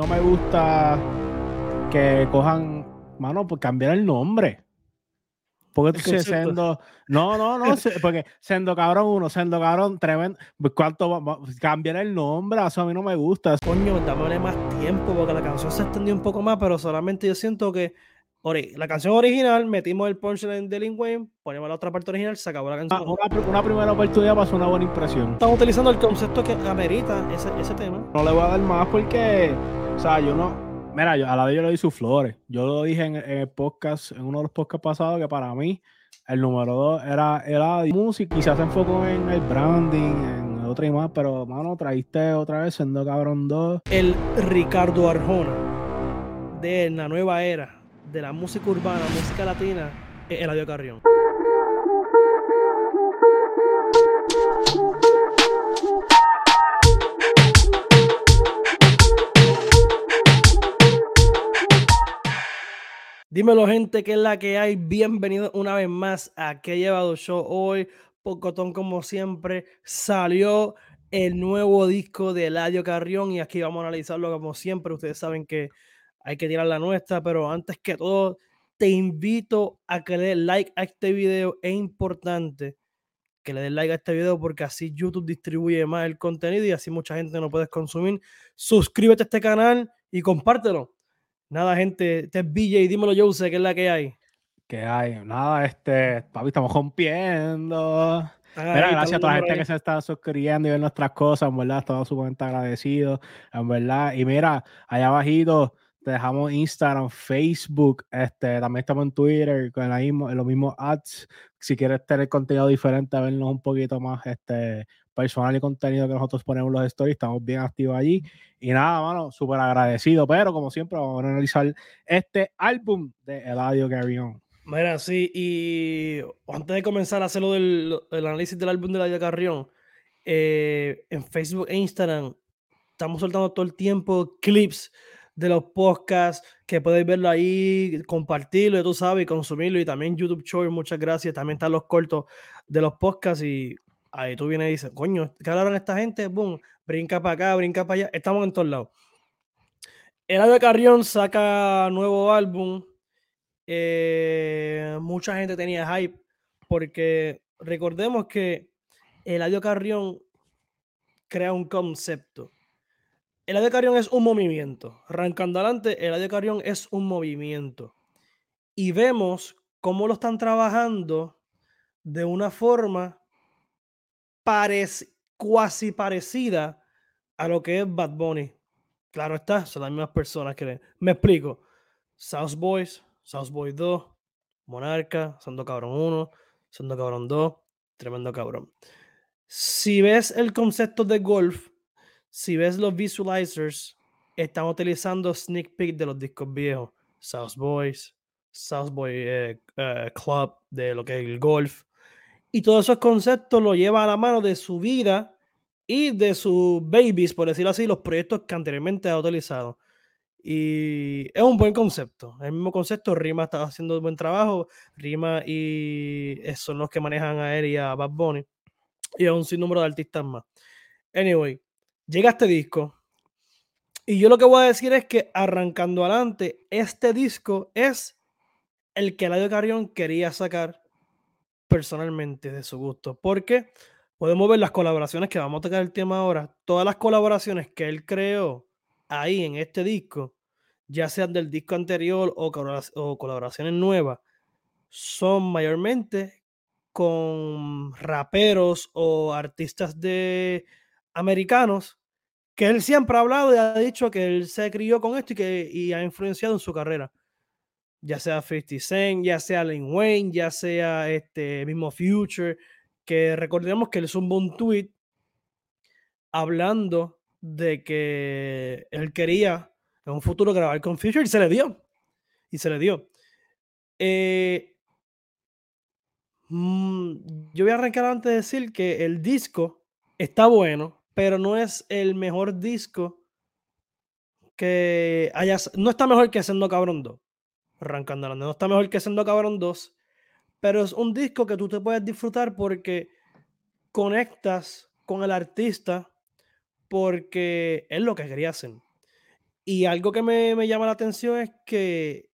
No me gusta que cojan, mano, por cambiar el nombre. Porque tú siendo. No, no, no, porque siendo cabrón uno, siendo cabrón tremendo. Pues, ¿Cuánto va, cambiar el nombre? Eso a mí no me gusta. Coño, dámosle más tiempo porque la canción se extendió un poco más, pero solamente yo siento que la canción original, metimos el punchline de Lin Wayne, ponemos la otra parte original, se acabó la canción. una, una, primera oportunidad pasó una buena impresión. Estamos utilizando el concepto que amerita ese, ese tema. No le voy a dar más porque, o sea, yo no. Mira, yo, a la vez yo le di sus flores. Yo lo dije en, el podcast, en uno de los podcasts pasados, que para mí el número dos era, era música y se hace enfoco en el branding, en otra y más, pero mano, traíste otra vez siendo cabrón 2. El Ricardo Arjona de la nueva era de la música urbana, música latina, es Eladio Carrión. Dímelo, gente, ¿qué es la que hay? Bienvenido una vez más a Que Llevado Show. Hoy, Pocotón, como siempre, salió el nuevo disco de Eladio Carrión y aquí vamos a analizarlo como siempre. Ustedes saben que hay que tirar la nuestra, pero antes que todo, te invito a que le des like a este video. Es importante que le des like a este video porque así YouTube distribuye más el contenido y así mucha gente no puede consumir. Suscríbete a este canal y compártelo. Nada, gente, este es BJ, dímelo yo, sé qué es la que hay. Que hay, nada, este, papi, estamos rompiendo. Mira, gracias a toda la gente que se está suscribiendo y ver nuestras cosas, en verdad, estamos sumamente agradecidos, en verdad. Y mira, allá abajito, te dejamos Instagram, Facebook, este, también estamos en Twitter con mismo, los mismos ads. Si quieres tener contenido diferente, vernos un poquito más este, personal y contenido que nosotros ponemos en los stories, estamos bien activos allí. Y nada, mano, súper agradecido. Pero como siempre, vamos a analizar este álbum de Eladio Carrión. Mira, sí, y antes de comenzar a hacer lo del el análisis del álbum de Eladio Carrión, eh, en Facebook e Instagram estamos soltando todo el tiempo clips de los podcasts, que podéis verlo ahí, compartirlo, tú sabes, y consumirlo. Y también YouTube Short, muchas gracias. También están los cortos de los podcasts. Y ahí tú vienes y dices, coño, ¿qué hablaron esta gente? Boom, brinca para acá, brinca para allá. Estamos en todos lados. El de Carrión saca nuevo álbum. Eh, mucha gente tenía hype porque recordemos que Eladio Carrión crea un concepto el de Carrión es un movimiento. Arrancando adelante, el de Carrión es un movimiento. Y vemos cómo lo están trabajando de una forma cuasi parecida a lo que es Bad Bunny. Claro está, son las mismas personas que... Me explico. South Boys, South Boys 2, Monarca, Sando Cabrón 1, Sando Cabrón 2, tremendo cabrón. Si ves el concepto de golf, si ves los visualizers, están utilizando sneak peek de los discos viejos. South Boys, South Boy eh, eh, Club, de lo que es el golf. Y todos esos conceptos lo lleva a la mano de su vida y de sus babies, por decirlo así, los proyectos que anteriormente ha utilizado. Y es un buen concepto. El mismo concepto, Rima está haciendo un buen trabajo. Rima y son los que manejan a él y a Bad Bunny. Y a un sinnúmero de artistas más. Anyway, llega este disco. Y yo lo que voy a decir es que arrancando adelante, este disco es el que Eladio Carrión quería sacar personalmente de su gusto. Porque podemos ver las colaboraciones que vamos a tocar el tema ahora. Todas las colaboraciones que él creó ahí en este disco, ya sean del disco anterior o, o colaboraciones nuevas, son mayormente con raperos o artistas de americanos que él siempre ha hablado y ha dicho que él se crió con esto y que ha influenciado en su carrera. Ya sea 50 Cent, ya sea Lin Wayne, ya sea este mismo Future, que recordemos que él es un tweet hablando de que él quería en un futuro grabar con Future y se le dio. Y se le dio. Eh, mm, yo voy a arrancar antes de decir que el disco está bueno, pero no es el mejor disco que haya. No está mejor que Sendo Cabrón 2. Arrancando no está mejor que Sendo Cabrón 2, pero es un disco que tú te puedes disfrutar porque conectas con el artista porque es lo que quería hacer. Y algo que me, me llama la atención es que,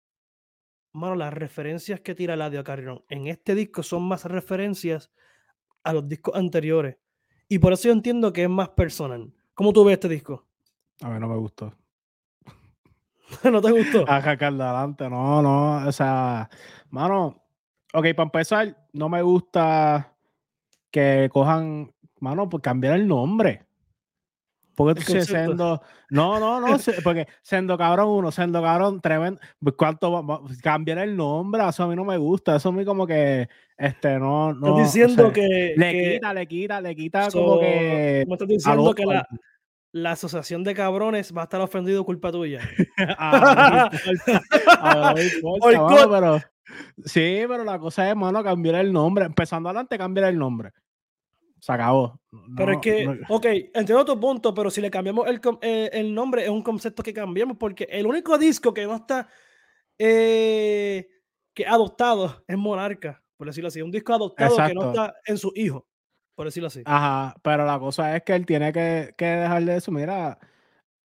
mano, las referencias que tira Ladio Carrion en este disco son más referencias a los discos anteriores. Y por eso yo entiendo que es más personal. ¿Cómo tú ves este disco? A mí no me gustó. ¿No te gustó? A adelante, no, no. O sea, mano, ok, para empezar, no me gusta que cojan, mano, por cambiar el nombre. Porque tú siendo. No, no, no, porque siendo cabrón uno, siendo cabrón tremendo. Pues, ¿Cuánto cambiar el nombre? Eso a mí no me gusta. Eso a mí como que. Este, no. no estás diciendo que. Le quita, le quita, le quita como que. ¿Cómo estás diciendo que la, la asociación de cabrones va a estar ofendido culpa tuya. pero, sí, pero la cosa es, mano, cambiar el nombre. Empezando adelante, cambiar el nombre. Se acabó. pero es que, ok, entiendo tu punto, pero si le cambiamos el, eh, el, nombre, es un concepto que cambiamos, porque el único disco que no está eh, que adoptado es Monarca, por decirlo así. Un disco adoptado que no está en su hijo por decirlo así. Ajá, pero la cosa es que él tiene que, que dejar de eso. Mira,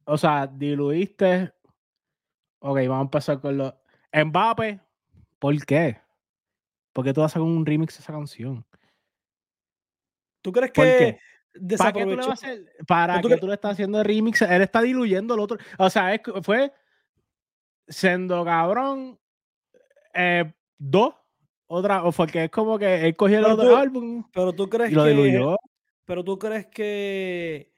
o sea, diluiste. Ok, vamos a empezar con los. Mbappe, ¿por qué? ¿Por qué tú vas a hacer un remix de esa canción? ¿Tú crees que ¿Para qué tú le, vas a ¿Para tú le estás haciendo remix? Él está diluyendo el otro. O sea, es, fue siendo cabrón eh, dos otra, o porque es como que él cogió el otro álbum. Pero tú crees que. Pero tú crees que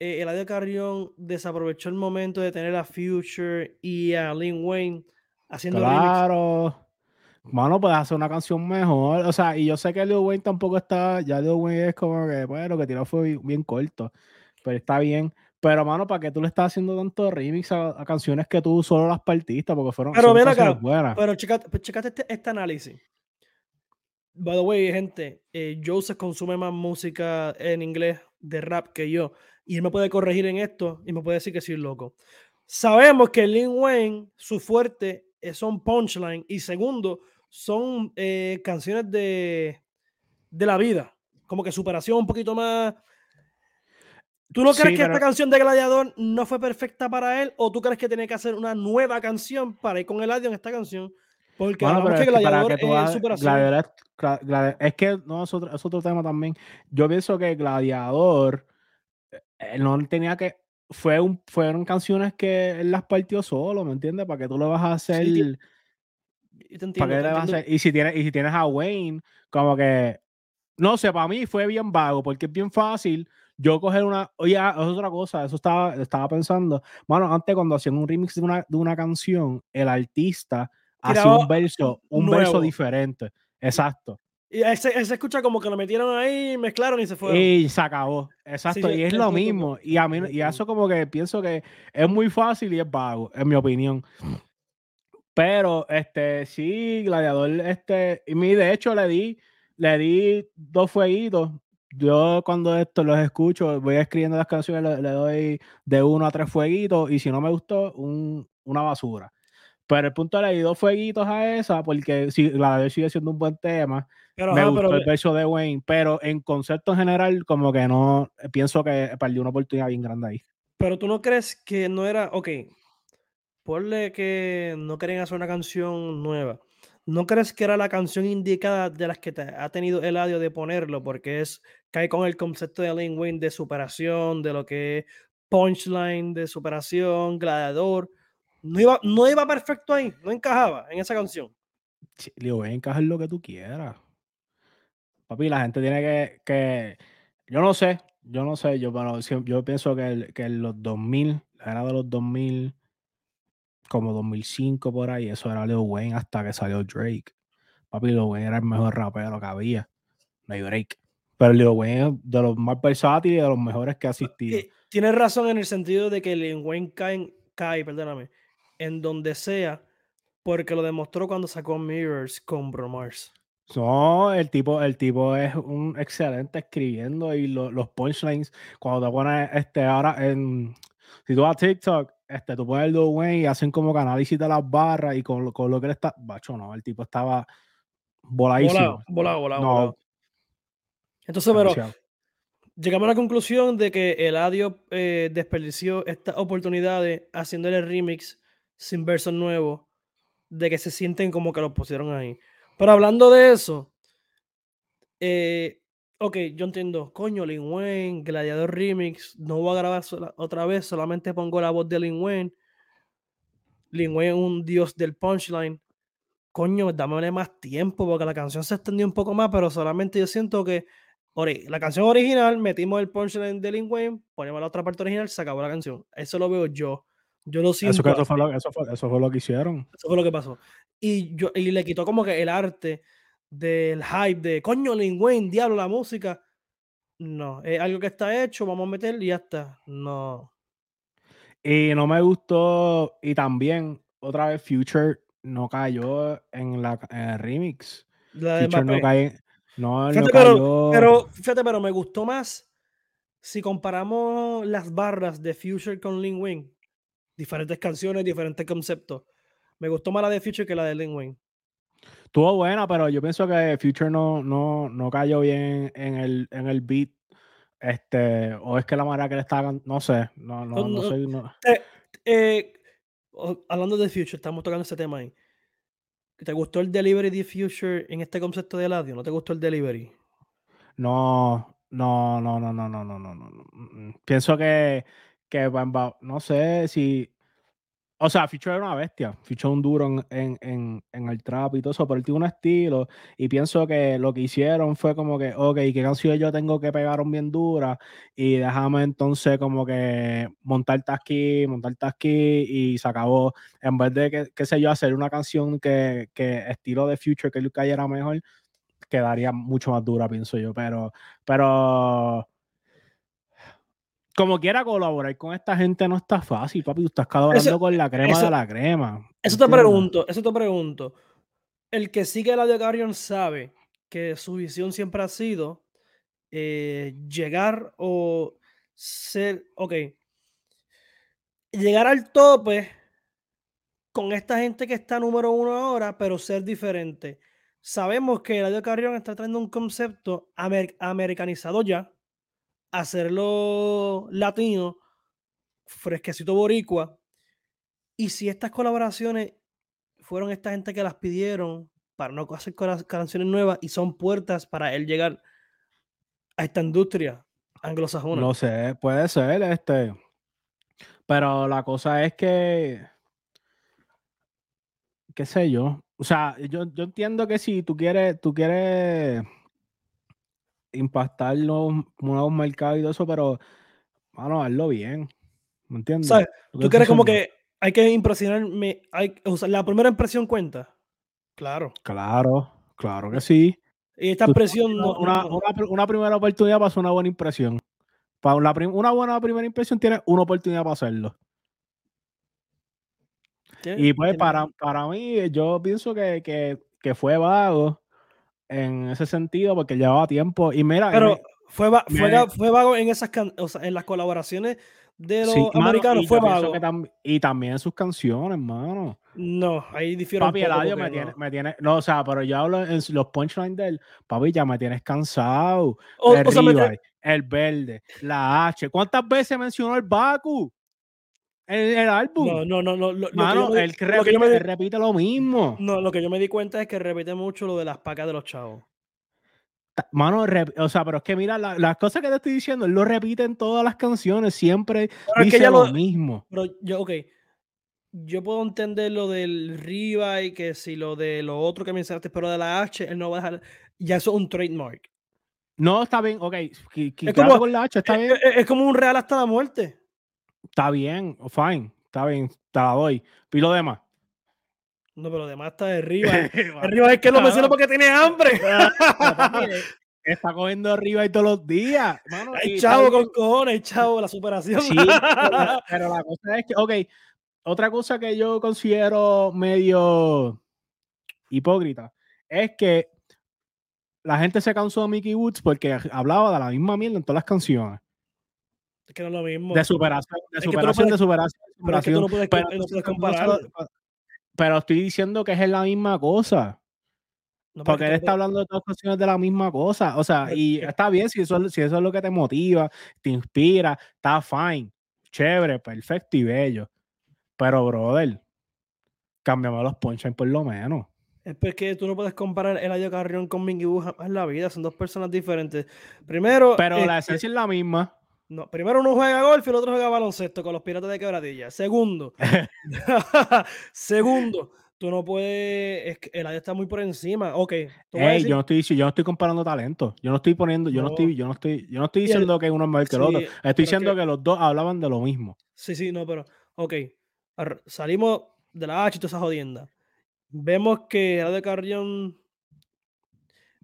eh, Eladio Carrión desaprovechó el momento de tener a Future y a Lin Wayne haciendo Claro. Mano, puedes hacer una canción mejor. O sea, y yo sé que Lil Wayne tampoco está. Ya Lil Wayne es como que, bueno, que tiró fue bien corto. Pero está bien. Pero, mano, ¿para qué tú le estás haciendo tanto remix a, canciones que tú solo las partiste? Porque fueron pero mira acá, buenas. Pero checate, pues, este, este análisis. By the way, gente, eh, Joseph consume más música en inglés de rap que yo. Y él me puede corregir en esto y me puede decir que soy loco. Sabemos que Lin Wayne, su fuerte eh, son punchline. Y segundo, son eh, canciones de, de la vida. Como que superación un poquito más. ¿Tú no crees que esta canción de Gladiador no fue perfecta para él? ¿O tú crees que tiene que hacer una nueva canción para ir con el audio en esta canción? Porque que Gladiador es superación. es que no, es otro, es otro, tema también. Yo pienso que Gladiador eh, no tenía que. Fue un, fueron canciones que él las partió solo, ¿me entiendes? Para que tú le vas a hacer. Y, y, si tienes, y si tienes a Wayne, como que. No sé, para mí fue bien vago, porque es bien fácil yo coger una. Oye, ah, es otra cosa, eso estaba, estaba pensando. Bueno, antes cuando hacían un remix de una, de una canción, el artista hacía un verso, un verso diferente. Exacto. Y él se, escucha como que lo metieron ahí, mezclaron y se fue. Y se acabó. Exacto. y es lo mismo. Y a mí, y eso como que pienso que es muy fácil y es vago, en mi opinión. Pero, este, sí, Gladiador, este, y mi, de hecho le di, le di dos fueguitos. Yo cuando esto los escucho, voy escribiendo las canciones, le, doy de uno a tres fueguitos y si no me gustó, un, una basura. Pero el punto le di dos fueguitos a esa porque si, la de sigue siendo un buen tema. Pero, me gustó el verso de Wayne, pero en concepto en general, como que no, pienso que perdió una oportunidad bien grande ahí. Pero tú no crees que no era, ok, ponle que no querían hacer una canción nueva. ¿No crees que era la canción indicada de las que ha tenido el audio de ponerlo? Porque es, cae con el concepto de Lin Wayne de superación, de lo que es punchline, de superación, gladiador no iba, no iba perfecto ahí, no encajaba en esa canción. Le voy a encajar lo que tú quieras. Papi, la gente tiene que, que yo no sé, yo no sé, yo, pero yo pienso que, que en los 2000, la era de los 2000, como 2005 por ahí, eso era Leo Wayne hasta que salió Drake. Papi, Leo Wayne era el mejor rapero que había. No hay Drake. Pero Leo Wayne es de los más versátiles y de los mejores que ha asistido. Eh, tienes razón en el sentido de que Leo Wayne cae, cae perdóname, en donde sea, porque lo demostró cuando sacó Mirrors con Bromars. No, el tipo, el tipo es un excelente escribiendo y los punchlines, cuando te pones este ahora en si tú vas a TikTok, este, tú pones el Wayne y hacen como que análisis de las barras y con, con lo que él está, bacho, no, el tipo estaba voladísimo. Volado, volado, volado. Entonces, pero Llegamos a la conclusión de que el audio eh, desperdició estas oportunidades haciéndole remix sin versos nuevos, de que se sienten como que lo pusieron ahí. Pero hablando de eso, eh, ok, yo entiendo, coño, Lin Wayne, Gladiador Remix, no voy a grabar otra vez, solamente pongo la voz de Lin Wayne. Lin Wayne es un dios del punchline. Coño, dámele más tiempo porque la canción se extendió un poco más, pero solamente yo siento que la canción original, metimos el punchline de Lin Wayne, ponemos la otra parte original, se acabó la canción. Eso lo veo yo. Yo lo siento. Eso, fue, lo, eso, fue, lo, que hicieron. Eso fue lo que pasó. Y, yo, y le quitó como que el arte del hype de coño, Lin Wayne, diablo, la música. No, es algo que está hecho, vamos a meter y ya está. No. Y no me gustó. Y también, otra vez, Future no cayó en, la, el remix. Future no cayó, no, fíjate, pero, pero, fíjate, pero me gustó más si comparamos las barras de Future con Lin Wayne. Diferentes canciones, diferentes conceptos. Me gustó más la de Future que la de Lin Wayne. Estuvo buena, pero yo pienso que Future no, no, no cayó bien en el, en el beat. Este, o es que la manera que le está no sé, no, no, no, sé. No. Eh, eh, hablando de Future, estamos tocando ese tema ahí. ¿Te gustó el delivery de Future en este concepto de Eladio? ¿No te gustó el delivery? No, no, no, no, no, no, no, no. Mm, mm, pienso que, que no sé si o sea, Future era una bestia. Future un duro en, en, en, el trap y todo eso, pero él tiene un estilo. Y pienso que lo que hicieron fue como que, ok, ¿qué canción yo tengo que pegar bien dura? Y déjame entonces como que montarte aquí, montarte aquí y se acabó. En vez de, que, qué sé yo, hacer una canción que, que estilo de Future, que Luke cayera mejor, quedaría mucho más dura, pienso yo. Pero, pero como quiera colaborar con esta gente no está fácil, papi. Tú estás colaborando con la crema de la crema. Eso te pregunto, eso te pregunto. El que sigue la de Garion sabe que su visión siempre ha sido eh, llegar o ser, ok, llegar al tope con esta gente que está número uno ahora, pero ser diferente. Sabemos que Radio Carrión está trayendo un concepto americanizado ya, hacerlo latino, fresquecito boricua. Y si estas colaboraciones fueron esta gente que las pidieron para no hacer canciones nuevas y son puertas para él llegar a esta industria anglosajona. No sé, puede ser, este. Pero la cosa es que, qué sé yo. O sea, yo, yo entiendo que si tú quieres, tú quieres impactar los nuevos mercados y todo eso, pero, bueno, hazlo bien. ¿Me entiendes? ¿Tú crees como que hay que impresionarme? Hay, o sea, la primera impresión cuenta. Claro. Claro, claro que sí. Y esta impresión. Una, una, primera oportunidad para hacer una buena impresión. Para una buena primera impresión tiene una oportunidad para hacerlo. Y pues para, para mí, yo pienso que, que, que fue vago en ese sentido porque llevaba tiempo. Y mira, pero fue, fue, vago en esas o sea, en las colaboraciones de los americanos, fue vago. y también en sus canciones, hermano. No, ahí difiero. Papi, el audio me, tiene, me tiene, no, o sea, pero yo hablo en los punchlines del papi, ya me tienes cansado. el, el verde, la H. ¿Cuántas veces mencionó el Baku? En el álbum. No, no, no. no lo, Mano, él, repite, lo mismo. No, lo que yo me di cuenta es que repite mucho lo de las pacas de los chavos. Mano, o sea, pero es que mira, las cosas que te estoy diciendo, él lo repite en todas las canciones, siempre dice lo, mismo. Pero yo, ok, yo puedo entender lo del Riva y que si lo de lo otro que mencionaste, pero de la H, él no va a dejar, ya eso es un trademark. No, está bien, ok, es como, con la H, está bien. es como un real hasta la muerte. Está bien, fine, está bien, te la doy. ¿Y lo demás? No, pero lo demás está de arriba. arriba es que lo menciona porque tiene hambre. está cogiendo arriba y todos los días. hay chavo con cojones, chavo, la superación. Sí, pero, la cosa es que, ok, otra cosa que yo considero medio hipócrita es que la gente se cansó de Mickey Woods porque hablaba de la misma mierda en todas las canciones. Es que no es lo mismo. De superación, de superación, de superación. Pero, estoy diciendo que es la misma cosa. porque él está hablando de dos canciones de la misma cosa. O sea, y está bien si eso, si eso es lo que te motiva, te inspira, está fine, chévere, perfecto y bello. Pero, brother, cámbiame los punchlines por lo menos. Es porque tú no puedes comparar el Eladio Carrión con Mingy en la vida, son dos personas diferentes. Primero. Pero la este esencia es la misma. No, primero uno juega golf y el otro juega baloncesto con los piratas de quebradilla. Segundo. segundo, tú no puedes. Es que el está muy por encima. Ok. yo, no estoy, yo no estoy comparando talento. Yo no estoy poniendo. Yo no, estoy, yo no estoy, yo no estoy diciendo que uno es mejor que el otro. Estoy diciendo que... los dos hablaban de lo mismo. Sí, sí, no, pero. Ok. Salimos de la H y toda esa jodienda. Vemos que de Carrión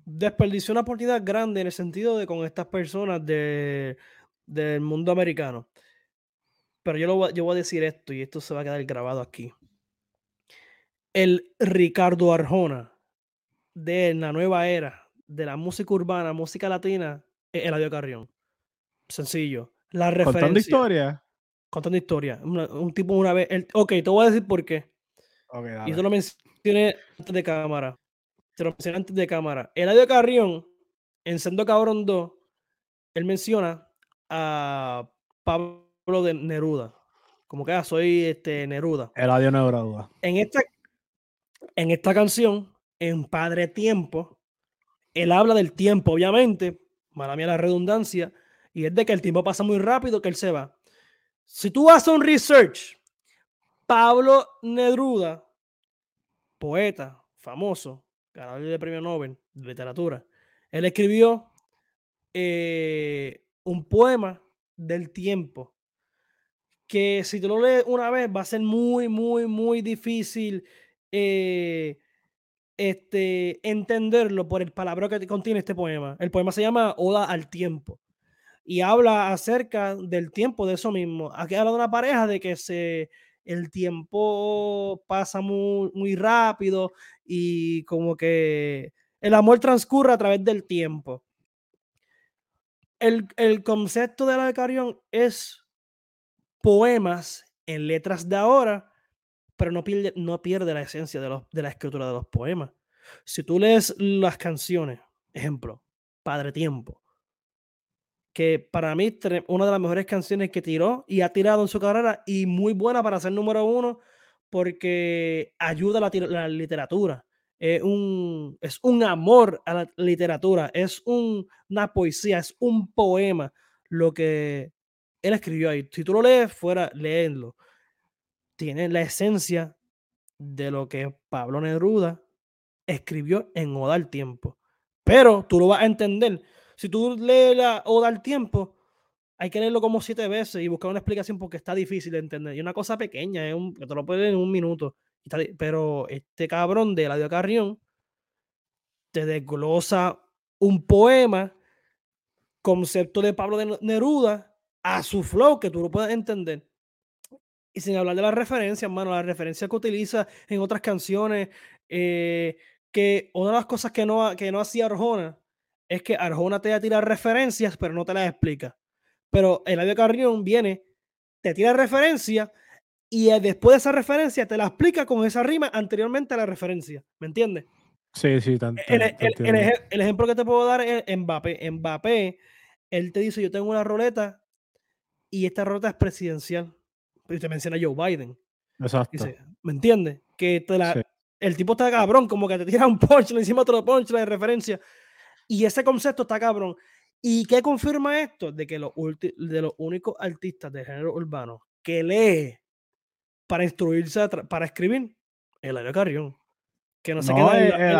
desperdició una oportunidad grande en el sentido de con estas personas de, del mundo americano. Pero yo, lo, yo voy a decir esto y esto se va a quedar grabado aquí el Ricardo Arjona de la nueva era de la música urbana, música latina, es Eladio Carrión. Sencillo. La referencia. Contando historia. Contando historia. un tipo una vez. ok, te voy a decir por qué. y eso lo mencioné antes de cámara. Te lo mencioné antes de cámara. Eladio Carrión, en Sendo Cabrón 2, él menciona a Pablo de Neruda. Como que ah, soy este, Neruda. Eladio Neruda. En esta, en esta canción, en Padre Tiempo, él habla del tiempo, obviamente, mala mía la redundancia, y es de que el tiempo pasa muy rápido, que él se va. Si tú haces un research, Pablo Neruda, poeta famoso, ganador del premio Nobel de literatura, él escribió eh, un poema del tiempo que si tú lo lees una vez va a ser muy, muy, muy difícil eh, este, entenderlo por el palabra que contiene este poema. El poema se llama Oda al tiempo y habla acerca del tiempo de eso mismo. Aquí habla de una pareja de que se, el tiempo pasa muy, muy rápido y como que el amor transcurre a través del tiempo. El, el concepto de la de Carión es poemas en letras de ahora pero no pierde, no pierde la esencia de, de la escritura de los poemas. Si tú lees las canciones, ejemplo, Padre Tiempo, que para mí una de las mejores canciones que tiró y ha tirado en su carrera y muy buena para ser número uno porque ayuda a la, literatura. Es un, es un amor a la literatura, es una poesía, es un poema lo que él escribió ahí. Si tú lo lees, fuera, léenlo tiene la esencia de lo que Pablo Neruda escribió en Oda al Tiempo. Pero tú lo vas a entender. Si tú lees la Oda al Tiempo, hay que leerlo como siete veces y buscar una explicación porque está difícil de entender. Y una cosa pequeña, un, te lo puedes leer en un minuto. Pero este cabrón de la Carrión te desglosa un poema, concepto de Pablo Neruda, a su flow, que tú lo puedes entender. Y sin hablar de las referencias, mano, las referencias que utiliza en otras canciones, eh, que una de las cosas que no, que no hacía Arjona es que Arjona te tira referencias, pero no te las explica. Pero el Eladio Carrión viene, te tira referencias y después de esa referencia te la explica con esa rima anteriormente a la referencia. ¿Me entiendes? Sí, sí, tanto, el, el, ejemplo que te puedo dar es Mbappé. Mbappé, él te dice, yo tengo una roleta y esta roleta es presidencial y te menciona Joe Biden. Exacto. ¿Me entiendes? Que el tipo está cabrón, como que te tira un punch encima otro punch de referencia. Y ese concepto está cabrón. ¿Y qué confirma esto? De que los de los únicos artistas de género urbano que lee para instruirse, para escribir, el Ario Carrión. Que no se queda en,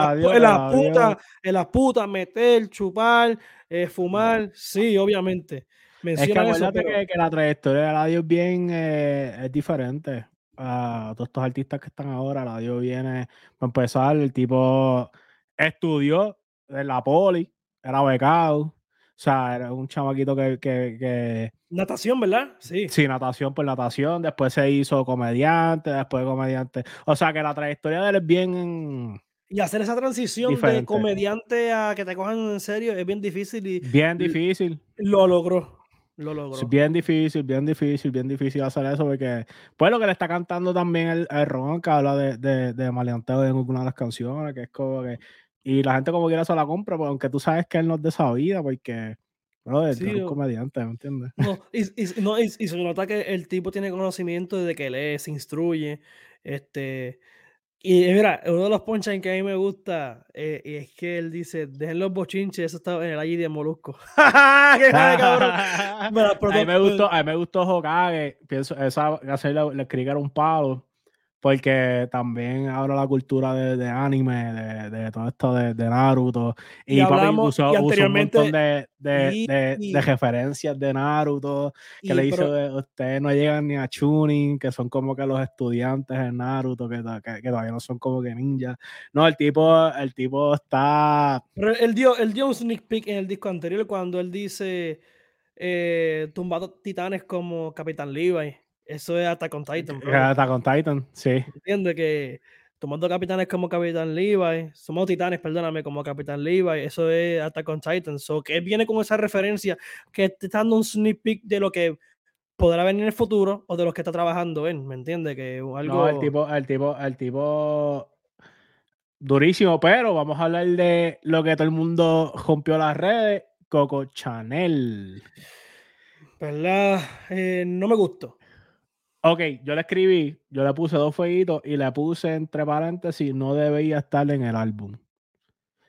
la, puta, en las putas, meter, chupar, eh, fumar. Sí, obviamente es que acuérdate que, la trayectoria de la Dios bien eh, es diferente a todos estos artistas que están ahora. La Dios viene, para empezar, el tipo estudió en la poli, era becado. O sea, era un chamaquito que, que, Natación, ¿verdad? Sí. Sí, natación por natación. Después se hizo comediante, después comediante. O sea, que la trayectoria de él es bien... Y hacer esa transición de comediante a que te cojan en serio es bien difícil. Y, bien difícil. Lo logró. Lo logró. Es bien difícil, bien difícil, bien difícil hacer eso porque, pues lo que le está cantando también el, el Ron, que habla de, de, de maleanteo en alguna de las canciones, que es como que y la gente como quiera se la compra, pues, aunque tú sabes que él no es de esa vida, porque bro, es un comediante, ¿me entiendes? No, y, no, y, se nota que el tipo tiene conocimiento de que lee, se instruye, este, y mira, uno de los punchlines que a mí me gusta eh, es que él dice, dejen los bochinches, eso está en el allí de Molusco. ¡Qué cabrón! a, mí me gustó, a mí me gustó Hokage, pienso, esa, le, le escribieron un palo porque también habla la cultura de, de anime, de, de, todo esto de, de Naruto. Y, y papi usó, un montón de, de, referencias de Naruto, que le dice, ustedes no llegan ni a Chunin, que son como que los estudiantes de Naruto, que, que, todavía no son como que ninjas. No, el tipo, el tipo está... Pero él dio, él dio un sneak peek en el disco anterior cuando él dice, eh, tumbado titanes como Capitán Levi. Eso es hasta con Titan. Hasta con Titan, sí. Entiende que tomando capitanes como Capitán Levi, somos titanes, perdóname, como Capitán Levi, eso es hasta con Titan. So que él viene con esa referencia que está dando un sneak peek de lo que podrá venir en el futuro o de los que está trabajando él, ¿me entiende? Que algo... No, el tipo, el tipo, el tipo durísimo, pero vamos a hablar de lo que todo el mundo rompió las redes, Coco Chanel. ¿Verdad? Eh, no me gustó. Ok, yo le escribí, yo le puse dos fueguitos y le puse entre paréntesis, no debía estar en el álbum.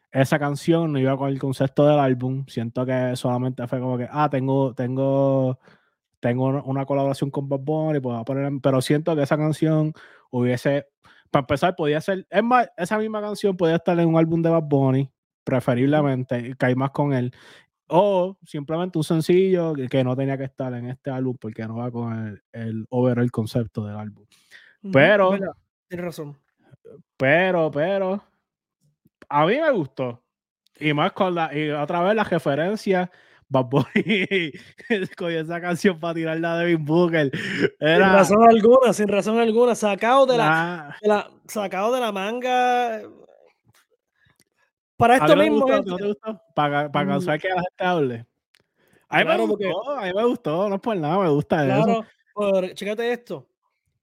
Esa canción no iba con el concepto del álbum. Siento que solamente fue como que, ah, tengo, tengo, tengo una colaboración con Bob Bunny, puedo poner, pero siento que esa canción hubiese, para empezar, podía ser, es más, esa misma canción podía estar en un álbum de Bob Bunny, preferiblemente, caer más con él. O simplemente un sencillo que, no tenía que estar en este álbum porque no va con el, el overall concepto del álbum. Pero. Tienes razón. Pero, pero. A mí me gustó. Y más con la. Y otra vez la referencia. Bad Bunny con esa canción para tirar la de Booker. Era... Sin razón alguna, sin razón alguna. Sacado de la, de la, sacado de la manga para esto mismo. Para, para causar mm. que la gente hable. A mí, me gustó, a mí me gustó, no es por nada, me gusta claro, eso. chécate esto.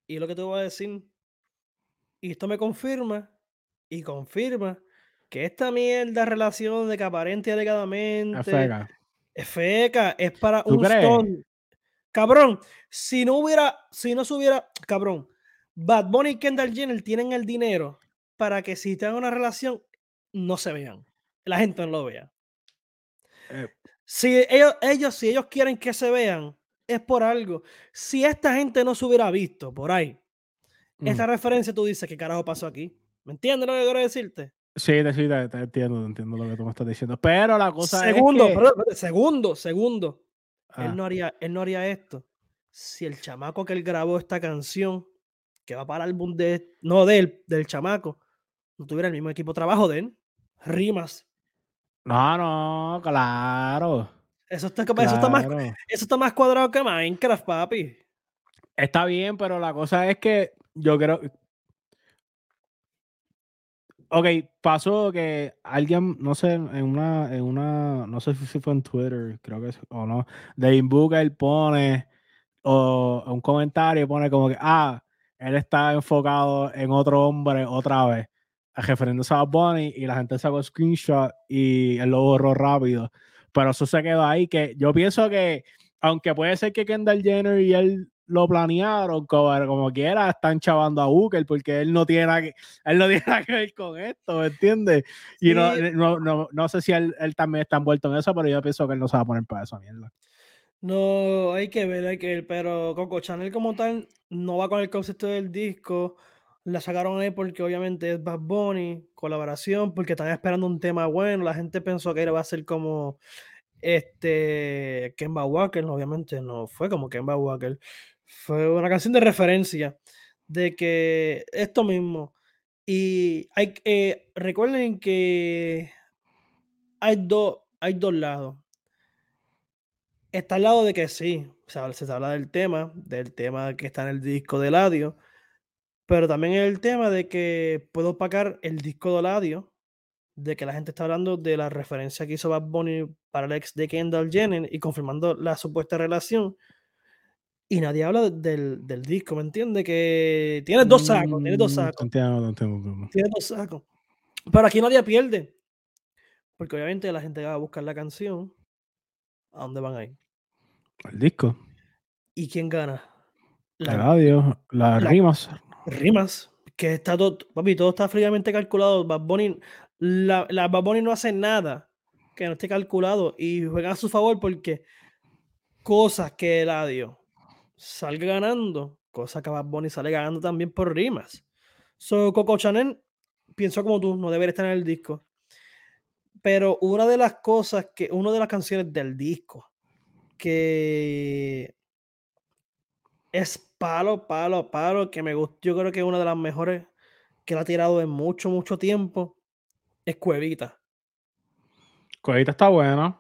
Y lo que te voy a decir. Y esto me confirma y confirma que esta mierda relación de que aparente alegadamente es feca. Es feca, es para un stone. Cabrón, si no hubiera, si no se hubiera, cabrón, Bad Bunny y Kendall Jenner tienen el dinero para que si tengan una relación no se vean. La gente no lo vea. Eh. Si ellos, ellos, si ellos quieren que se vean, es por algo. Si esta gente no se hubiera visto por ahí, esta referencia tú dices, ¿qué carajo pasó aquí? ¿Me entiendes lo que quiero decirte? Sí, sí te, entiendo, entiendo lo que tú me estás diciendo. Pero la cosa segundo, es. Que... segundo, segundo. Él, ah. no haría, él no haría esto si el chamaco que él grabó esta canción, que va para el álbum de. No de él, del chamaco, no tuviera el mismo equipo de trabajo de él rimas. No, no, claro. Eso está, eso, está más, eso está más cuadrado que Minecraft, papi. Está bien, pero la cosa es que yo creo. Ok, pasó que alguien, no sé, en una, en una, no sé si fue en Twitter, creo que es, o no, de él pone, o un comentario pone como que, ah, él está enfocado en otro hombre otra vez refiriéndose a Bunny y la gente sacó screenshot y él lo borró rápido. Pero eso se quedó ahí, que yo pienso que, aunque puede ser que Kendall Jenner y él lo planearon, como, como quiera, están chavando a Booker porque él no tiene nada que, él no tiene nada que ver con esto, ¿me entiendes? Y no, no, no, no, sé si él, él, también está envuelto en eso, pero yo pienso que él no se va a poner para esa mierda. No, hay que ver, hay que ver, pero Coco Chanel como tal no va con el concepto del disco la sacaron ahí porque obviamente es Bad Bunny, colaboración, porque están esperando un tema bueno. La gente pensó que era, a ser como este Kemba Walker, obviamente no fue como Kemba Walker. Fue una canción de referencia de que esto mismo. Y hay, eh, recuerden que hay, dos hay dos lados. Está al lado de que sí, se, se habla del tema, del tema que está en el disco de Ladio pero también el tema de que puedo pagar el disco de Ladio, de que la gente está hablando de la referencia que hizo Bad Bunny para el ex de Kendall Jenner y confirmando la supuesta relación. Y nadie habla del, del disco, ¿me entiende? Que tiene dos sacos, tiene dos mm, sacos. Tiene dos sacos. Pero aquí nadie pierde. Porque obviamente la gente va a buscar la canción. ¿A dónde van a ir? El disco. ¿Y quién gana? La radio, las rimas. Rimas. Que está todo, papi, todo está fríamente calculado. Bad Bunny, la, la Bad Bunny no hace nada que no esté calculado y juega a su favor porque cosas que radio salga ganando, cosas que Bad Bunny sale ganando también por rimas. So, Coco Chanel, pienso como tú, no debería estar en el disco. Pero una de las cosas que, una de las canciones del disco que es palo, palo, palo, que me gusta, yo creo que es una de las mejores que la ha tirado en mucho, mucho tiempo, es Cuevita. Cuevita está buena.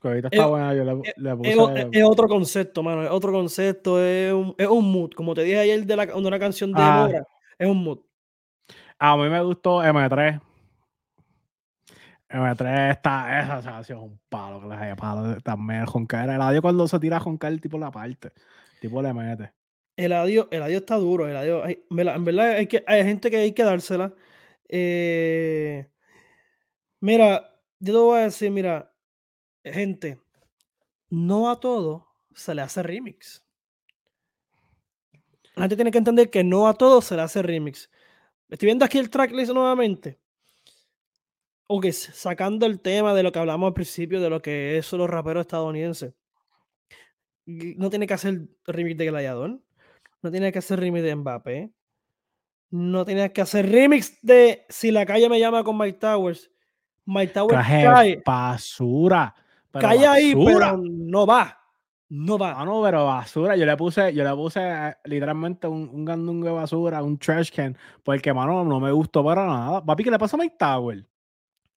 Cuevita está buena, yo le, le puse... Es, otro concepto, mano, es otro concepto, es un, es un mood. Como te dije ayer de, la, de una canción de ah. Mora, es un mood. A mí me gustó M3. M3 está, esa se ha sido un palo que les haya palo también. Joncar, el audio cuando se tira a joncar, el tipo la parte, tipo le. El audio, el audio está duro, el audio, en verdad hay, que, hay gente que hay que dársela. Eh, mira, yo te voy a decir, mira, gente, no a todo se le hace remix. La gente tiene que entender que no a todo se le hace remix. Estoy viendo aquí el tracklist nuevamente. Ok, sacando el tema de lo que hablamos al principio, de lo que es los raperos estadounidenses. No tiene que hacer remix de Gladiador. No tiene que hacer remix de Mbappé. No tiene que hacer remix de Si la calle me llama con Mike Towers. Mike Towers cae. basura. Cae ahí, pero no va. No va. Ah, no, pero basura. Yo le puse, yo le puse eh, literalmente un, un gandungo de basura, un trash can, porque, mano, no me gustó para nada. Papi, ¿qué le pasa a Mike Tower?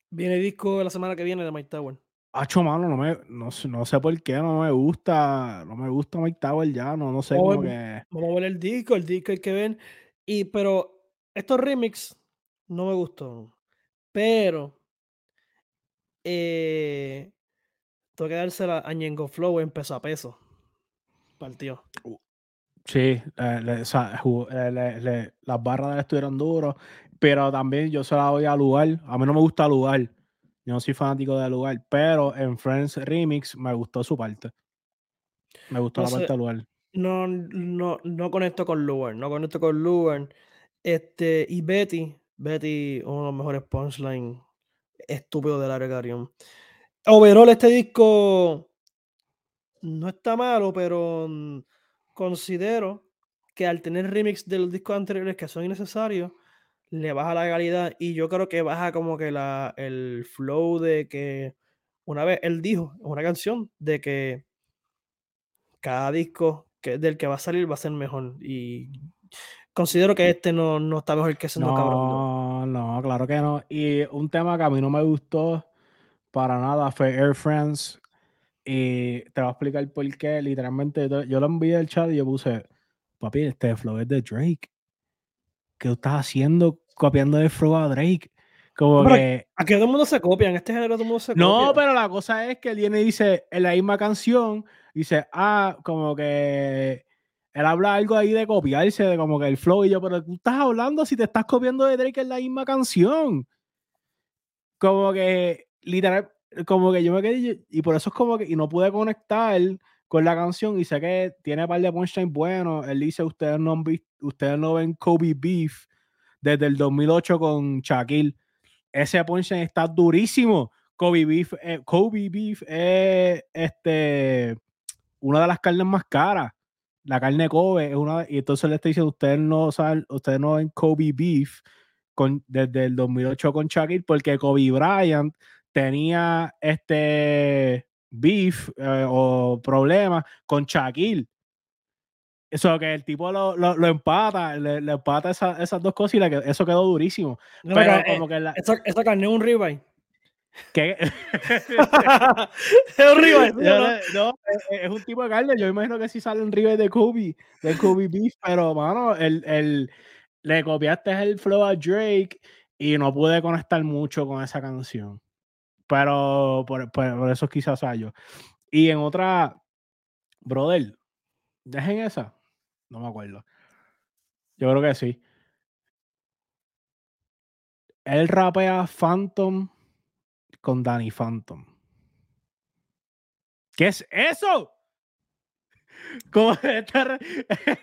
Viene disco la semana que viene de Mike Tower. Hacho, mano, no, me, no, no, sé por qué no me gusta. No me gusta Mike Tower ya, no, no sé cómo que. Vamos a ver el disco, el disco hay que ver. Y, pero estos remix no me gustó. Pero. Eh, tengo que dársela a Ñengo Flow en peso a peso. Partió. Uh, sí, eh, le, las barras de él estuvieron duros, pero también yo se la voy a lugar. A mí no me gusta lugar. Yo no soy fanático de lugar, pero en Friends Remix me gustó su parte. Me gustó la parte de lugar. No, no, no conecto con lugar, no conecto con lugar. Este, y Betty, Betty, uno de los mejores punchlines estúpidos del área overall, este disco no está malo, pero mm, considero que al tener remix de los discos anteriores que son innecesarios, le baja la calidad y yo creo que baja como que la, el flow de que una vez él dijo una canción de que cada disco que, del que va a salir va a ser mejor y considero que este no, no está mejor que ese no, cabrón. No, claro que no. Y un tema que a mí no me gustó para nada fue Air France. Y te voy a explicar por qué. Literalmente, yo lo envié al chat y yo puse, papi, este flow es de Drake. ¿Qué estás haciendo copiando el flow a Drake? Como que. Aquí todo el mundo se copia, en este género todo el mundo se copia. No, pero la cosa es que él viene y dice en la misma canción, dice, ah, como que él habla algo ahí de copiarse, de como que el flow y yo, pero tú estás hablando si te estás copiando de Drake en la misma canción. Como que literal, como que yo me quedé, y por eso es como que, y no pude conectar con la canción, y sé que tiene un par de punchlines buenos. Él dice: Ustedes no, ustedes no ven Kobe Beef desde el 2008 con Shaquille. Ese punchline está durísimo. Kobe Beef, eh, Kobe Beef es este, una de las carnes más caras. La carne Kobe es una, y entonces le está diciendo: Ustedes no saben, ustedes no ven Kobe Beef con, desde el 2008 con Shaquille, porque Kobe Bryant tenía este beef eh, o problemas con Shaquille. Eso que el tipo lo, lo, empata, le, empata esas dos cosas y eso quedó durísimo. pero, eh, como que la... esa, carne es un ribeye. ¿Qué? es un ribeye. No, es, un tipo de carne. Yo imagino que si sale un ribeye de Kobe, de Kobe Beef, pero mano, el, el, le copiaste el flow a Drake y no pude conectar mucho con esa canción. Pero por, eso quizás yo. Y en otra, brother, dejen esa. No me acuerdo. Yo creo que sí. Él rapea Phantom con Danny Phantom. ¿Qué es eso? Como esta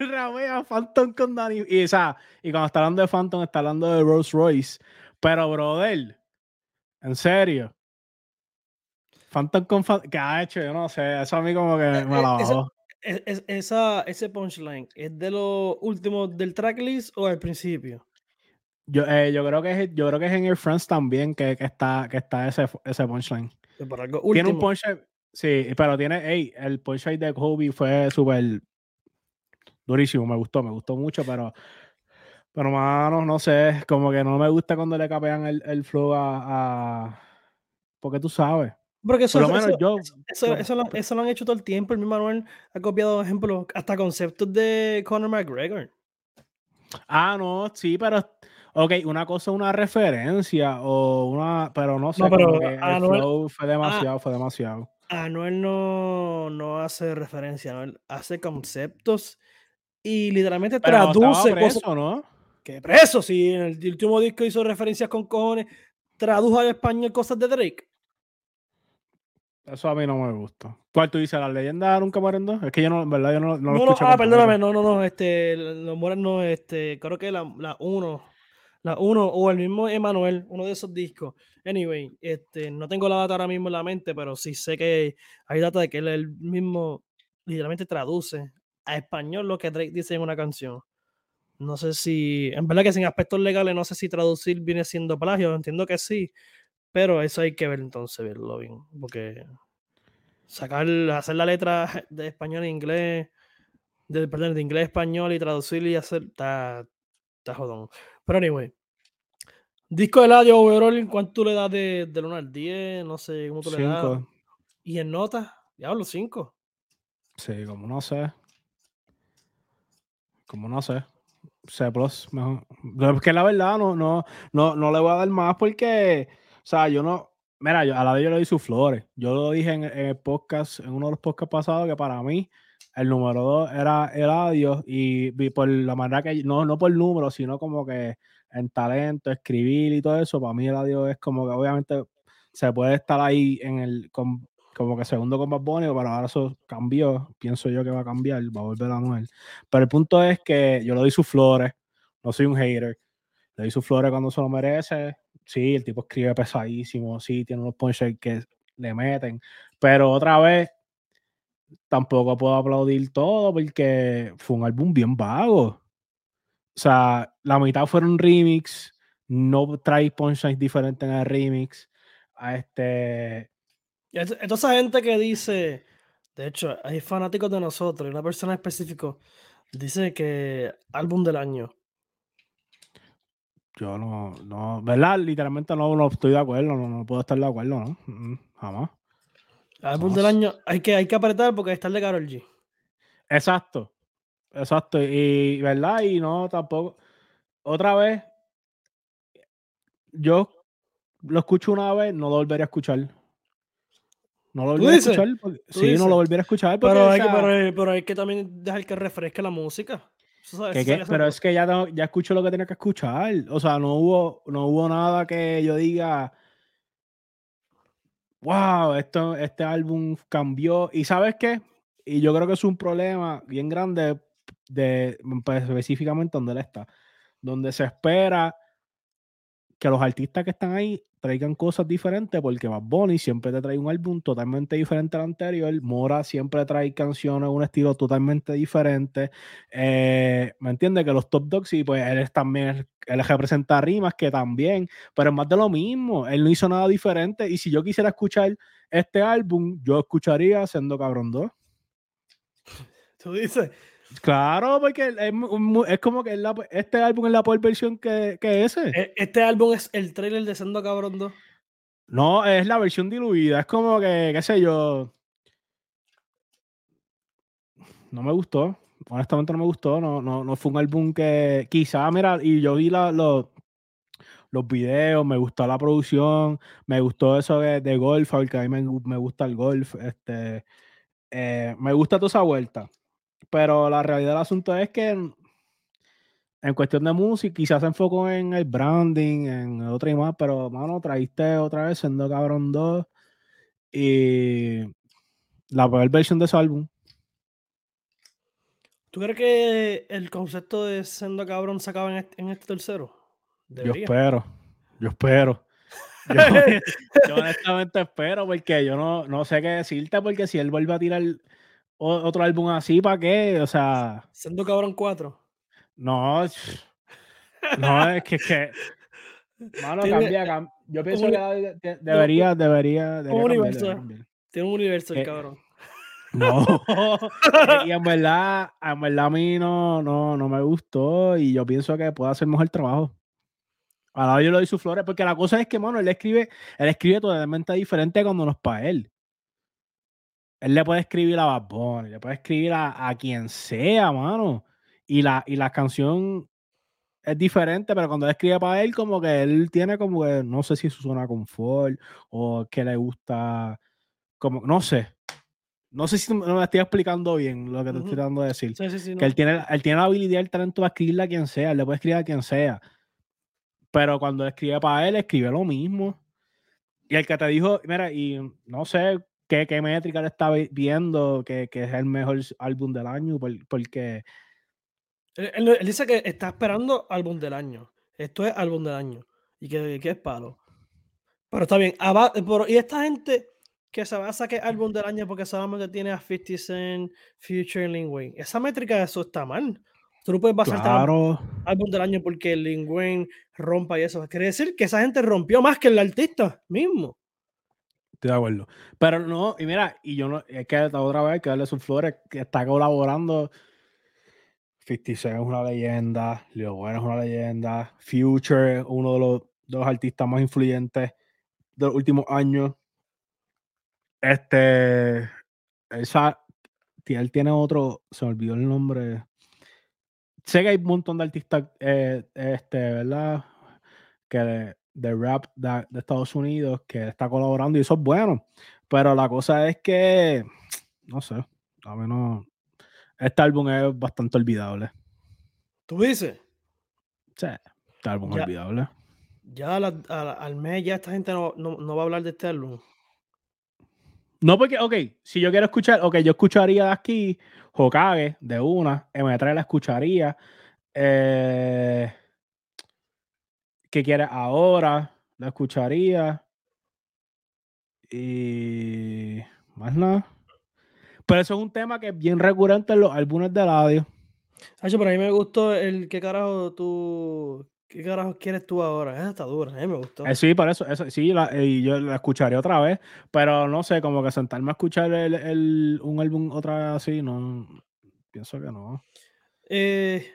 ramea Phantom con Danny. Y, o y cuando está hablando de Phantom, está hablando de Rolls Royce. Pero, brother, en serio. Phantom con Phantom, ¿qué ha hecho? Yo no sé. Eso a mí como que me la bajó. Es, esa, ese punchline, ¿es de los últimos del tracklist o al principio? Yo, eh, yo, creo que es, yo creo que es en Air France también que, que está, que está ese, ese punchline. Tiene un punchline, sí, pero tiene, hey, el punchline de Kobe fue súper durísimo, me gustó, me gustó mucho, pero, pero mano, no sé, como que no me gusta cuando le capean el, el flow a, a, porque tú sabes. Porque eso, eso, lo, han hecho todo el tiempo. El mismo Manuel ha copiado, ejemplo, hasta conceptos de Conor McGregor. Ah, no, sí, pero Ok, una cosa es una referencia o una, pero no sé, pero el flow fue demasiado, fue demasiado. Anuel no, no hace referencia, Anuel hace conceptos y literalmente traduce preso, ¿no? Que preso, sí, en el último disco hizo referencias con cojones, tradujo al español cosas de Drake. Eso a mí no me gusta. ¿Cuál tú dices? ¿La leyenda nunca mueren dos? Es que yo no, verdad, yo no, no, lo escucho. No, ah, perdóname, no, no, no, este, los mueren no, este, creo que la, la uno la uno o el mismo Emanuel, uno de esos discos. Anyway, este, no tengo la data ahora mismo en la mente, pero sí sé que hay data de que él, el mismo literalmente traduce a español lo que Drake dice en una canción. No sé si, en verdad que sin aspectos legales, no sé si traducir viene siendo plagio, entiendo que sí, pero eso hay que ver entonces, verlo bien, porque sacar, hacer la letra de español a inglés, de, perdón, de inglés a español y traducir y hacer, está, está jodón. Pero anyway. Disco de audio overall, ¿cuánto le das de, de 1 al 10? No sé cómo tú le das. ¿Y en notas? Diablo, 5. Sí, como no sé. Como no sé. C plus, mejor. Es que la verdad no, no, no, no le voy a dar más porque, sea, yo no. Mira, yo, a la de yo le di sus flores. Yo lo dije en, el podcast, en uno de los podcasts pasados, que para mí el número dos era el adiós y, por la manera que, no, no por número, sino como que en talento, escribir y todo eso, para mí el adiós es como que obviamente se puede estar ahí en el, como que segundo con Bad Bunny, pero ahora eso cambió, pienso yo que va a cambiar, va a volver a Noel. Pero el punto es que yo le doy sus flores, no soy un hater, le doy sus flores cuando se lo merece, sí, el tipo escribe pesadísimo, sí, tiene unos punches que le meten, pero otra vez tampoco puedo aplaudir todo porque fue un álbum bien vago. O sea, la mitad fueron remix, no trae punchlines diferentes en el remix. A este. Entonces, gente que dice, de hecho, hay fanáticos de nosotros, una persona específica dice que álbum del año. Yo no, no, ¿verdad? Literalmente no, no estoy de acuerdo, no, no puedo estar de acuerdo, ¿no? Mm, jamás. Álbum del año, hay que, hay que apretar porque está el de Carol G. Exacto. Exacto. Y, ¿verdad? Y no, tampoco. Otra vez, yo lo escucho una vez, no lo volvería a escuchar. No lo volvería a escuchar. sí, no lo volvería a escuchar. pero, hay que, pero, hay que también dejar que refresque la música. Pero es que ya, ya escucho lo que tenía que escuchar. O sea, no hubo, no hubo nada que yo diga wow, esto, este álbum cambió. ¿Y sabes qué? Y yo creo que es un problema bien grande de, pues, específicamente donde él está, donde se espera que los artistas que están ahí traigan cosas diferentes, porque Bad Bunny siempre te trae un álbum totalmente diferente al anterior, Mora siempre trae canciones, un estilo totalmente diferente, eh, ¿me entiendes? Que los Top Dogs, y pues él también, él representa rimas que también, pero es más de lo mismo, él no hizo nada diferente, y si yo quisiera escuchar este álbum, yo escucharía Siendo Cabrón 2. Tú dices, Claro, porque es, como que este álbum es la peor versión que, que, ese. E, este álbum es el trailer de Sendo Cabrón 2. No, es la versión diluida. Es como que, qué sé yo. No me gustó. Honestamente no me gustó. No, no, no fue un álbum que. Quizá, mira, y yo vi la, los, los videos, me gustó la producción, me gustó eso de, golf, porque a mí me, me gusta el golf. Este, eh, me gusta toda esa vuelta. Pero la realidad del asunto es que en cuestión de música, quizás se enfocó en el branding, en otra y más, pero, mano, traíste otra vez siendo cabrón 2 y la peor versión de su álbum. ¿Tú crees que el concepto de Sendo Cabrón se acaba en este, en este tercero? Yo espero, yo espero. Yo, honestamente espero porque yo no, no sé qué decirte porque si él vuelve a tirar otro álbum así, ¿para qué? O sea... Sendo Cabrón 4. No, no, es que, que mano, cambia, Yo pienso que debería, debería, debería, un universo. Tiene un universo el eh, cabrón. No, y en verdad, en verdad a mí no, no, no me gustó y yo pienso que puede hacer mejor trabajo. Ahora yo lo doy sus flores, porque la cosa es que, mano, él escribe, él escribe totalmente diferente cuando no es para él. Él le puede escribir a Bad le puede escribir a, a quien sea, mano y la, y la canción es diferente, pero cuando él escribe para él, como que él tiene como que, no sé si eso suena confort o que le gusta, como, no sé. No sé si me estoy explicando bien lo que te estoy tratando de decir. que él, tiene, él tiene la habilidad, el talento para escribirle a quien sea, él le puede escribir a quien sea. Pero cuando escribe para él, escribe lo mismo. Y el que te dijo, mira, y no sé qué, qué métrica le está viendo, que, que, es el mejor álbum del año, porque él, dice que está esperando álbum del año. Esto es álbum del año. Y que, es palo. Pero está bien. y esta gente que se va a sacar álbum del año porque solamente tiene a 50 Cent, Future Lin Wayne. Esa métrica de eso está mal. Tú no puedes basarte claro. álbum del año porque Lin Wayne rompa y eso. Quiere decir que esa gente rompió más que el artista mismo. Estoy de acuerdo. Pero no, y mira, y yo no, es que otra vez que darle sus flores, que está colaborando 56 es una leyenda, Leo Bueno es una leyenda, Future es uno de los, dos artistas más influyentes de los últimos años. Este, esa, él tiene otro, se me olvidó el nombre. Sé que hay un montón de artistas, eh, este, ¿verdad? Que de, rap de, de, Estados Unidos que está colaborando y eso es bueno. Pero la cosa es que, no sé, a mí no, este álbum es bastante olvidable. ¿Tú dices? Sí, este álbum es olvidable. Ya al mes ya esta gente no, va a hablar de este álbum. No, porque, ok, si yo quiero escuchar, ok, yo escucharía de aquí Hokage de una, M3 la escucharía. Eh, ¿Qué quieres ahora? La escucharía. Y más nada. Pero eso es un tema que es bien recurrente en los álbumes de audio. Hacho, pero a mí me gustó el qué carajo tú. ¿Qué carajo quieres tú ahora? Esa está dura, a mí me gustó. Eh, sí, por eso, eso sí, y yo la escucharé otra vez, pero no sé, como que sentarme a escuchar el, un álbum otra vez así, no. Pienso que no. Eh,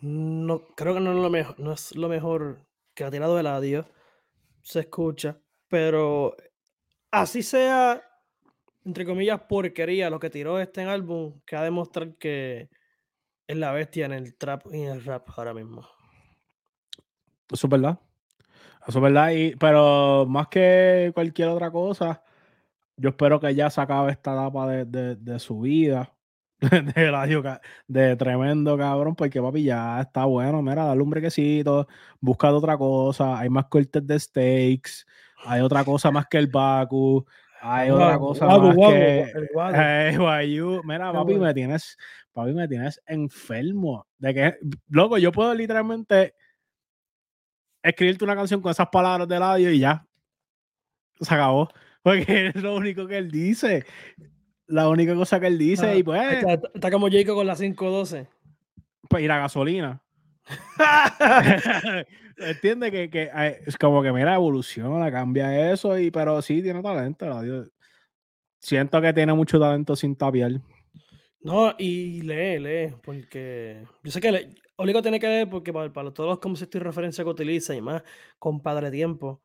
no, creo que no es lo mejor, no es lo mejor que ha tirado el audio. Se escucha, pero así sea entre comillas, porquería lo que tiró este álbum que ha demostrado que es la bestia en el trap y en el rap ahora mismo. Eso es verdad. Eso es verdad. Y, pero más que cualquier otra cosa, yo espero que ya se acabe esta etapa de, su vida. de, de tremendo cabrón, porque papi ya está bueno. Mira, dale un brequecito, busca otra cosa. Hay más cortes de steaks, hay otra cosa más que el Baku. Hay otra cosa más que. Mira, papi, me tienes, papi, me tienes enfermo. De que, loco, yo puedo literalmente escribirte una canción con esas palabras de audio y ya. Se acabó. Porque es lo único que él dice. La única cosa que él dice. Ah, y pues. Está, como Jacob con la 512. Pues, y la gasolina. Entiende que, que, es como que mira, evoluciona, cambia eso, y pero sí tiene talento. Siento que tiene mucho talento sin tapiar. No, y lee, lee, porque yo sé que le, Oligo tiene que leer porque para, todos los conceptos y referencias que utiliza y más con Padre Tiempo,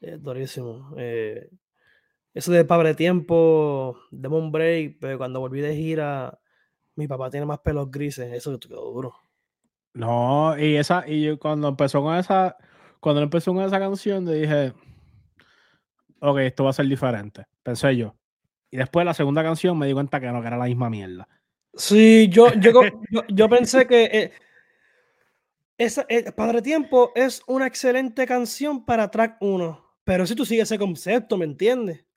es durísimo. Eh, eso de Padre Tiempo, Demon Break, pero cuando volví de gira, mi papá tiene más pelos grises, eso quedó duro. No, y esa, y yo cuando empezó con esa, cuando empezó con esa canción, le dije, ok, esto va a ser diferente, pensé yo. Y después la segunda canción me di cuenta que no, que era la misma mierda. Sí, yo, yo, yo, pensé que, eh, Esa, eh, Padre Tiempo es una excelente canción para track 1. Pero si tú sigues ese concepto, ¿me entiendes?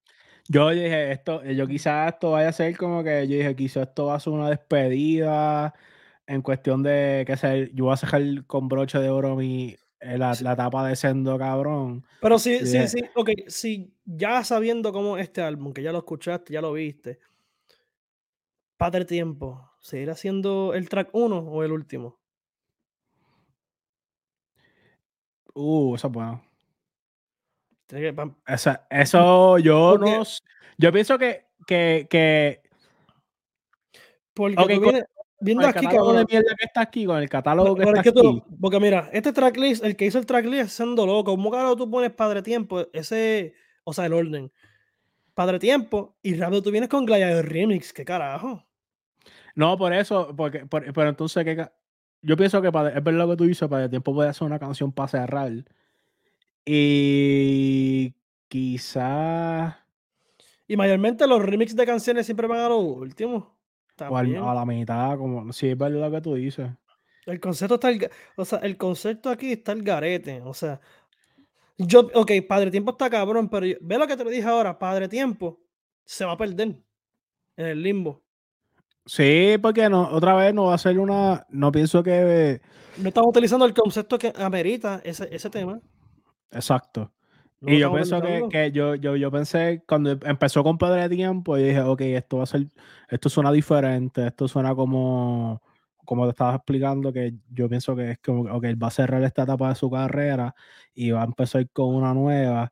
Yo dije, esto, yo quizás esto vaya a ser como que yo dije, quizás esto va a ser una despedida en cuestión de que sé, yo voy a sacar con broche de oro mi eh, la, la tapa de Sendo cabrón. Pero sí, sí, sí, ok, si ya sabiendo cómo este álbum, que ya lo escuchaste, ya lo viste, Padre Tiempo, ¿seguirá siendo el track 1 o el último? Uh, eso es bueno. Eso yo no. Yo pienso que. que, que porque viendo aquí, cabrón. de mierda que está aquí, con el catálogo que está aquí. porque mira, este tracklist, el que hizo el tracklist es siendo loco. ¿Cómo carajo tú pones Padre Tiempo? Ese. O sea, el orden. Padre Tiempo y rápido tú vienes con Gladiator Remix. ¿Qué carajo? No, por eso, porque, pero entonces, ¿qué, yo pienso que es verdad lo que tú dices, para el tiempo puede hacer una canción para cerrar. Y quizás. Y mayormente los remixes de canciones siempre van a lo último. O a la mitad, como si es verdad lo que tú dices. El concepto está el, o sea, el concepto aquí está el garete. O sea, yo, ok, Padre Tiempo está cabrón, pero ve lo que te lo dije ahora, Padre Tiempo se va a perder en el limbo. Sí, porque no, otra vez no va a ser una. No pienso que. No estamos utilizando el concepto que amerita ese, ese tema. Exacto. y yo pienso que, que, yo, yo, yo pensé, cuando empezó con Padre de Tiempo, y dije, ok, esto va a ser, esto suena diferente, esto suena como, como te estabas explicando, que yo pienso que es como, ok, va a cerrar esta etapa de su carrera y va a empezar con una nueva.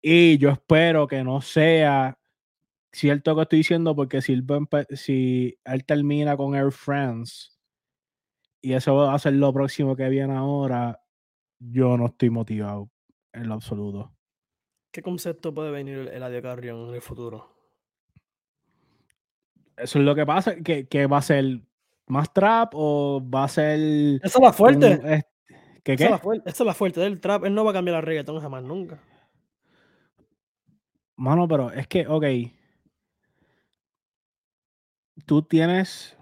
Y yo espero que no sea cierto que estoy diciendo, porque si él, si él termina con Air France y eso va a ser lo próximo que viene ahora, yo no estoy motivado en lo absoluto. ¿Qué concepto puede venir el Eladio Carrion en el futuro? Eso es lo que pasa, que, va a ser más trap o va a ser... Esa es la fuerte. ¿Qué, esa, Es la fuerte. esa es la fuerte del trap. Él no va a cambiar la reggaetón jamás, nunca. Mano, pero es que, ok, tú tienes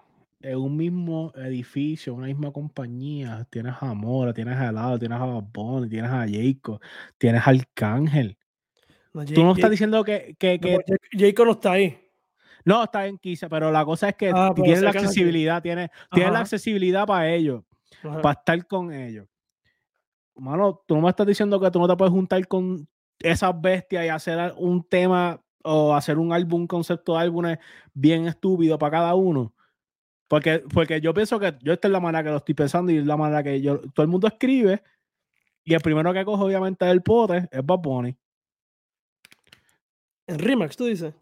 en un mismo edificio, una misma compañía, tienes a Mora, tienes a Helado, tienes a Bond, tienes a Jacob, tienes a Arcángel. tú no estás diciendo que, que, Jacob no está ahí. No, está en Kisa, pero la cosa es que ah, tienes la accesibilidad, tienes, la accesibilidad para ellos, para estar con ellos. Mano, tú no me estás diciendo que tú no te puedes juntar con esas bestias y hacer un tema o hacer un álbum, un concepto de álbumes bien estúpido para cada uno. Porque, porque yo pienso que yo esta es la manera que lo estoy pensando y es la manera que yo, todo el mundo escribe. Y el primero que cojo, obviamente, el pote es Bad Bunny. ¿En Remax, tú dices?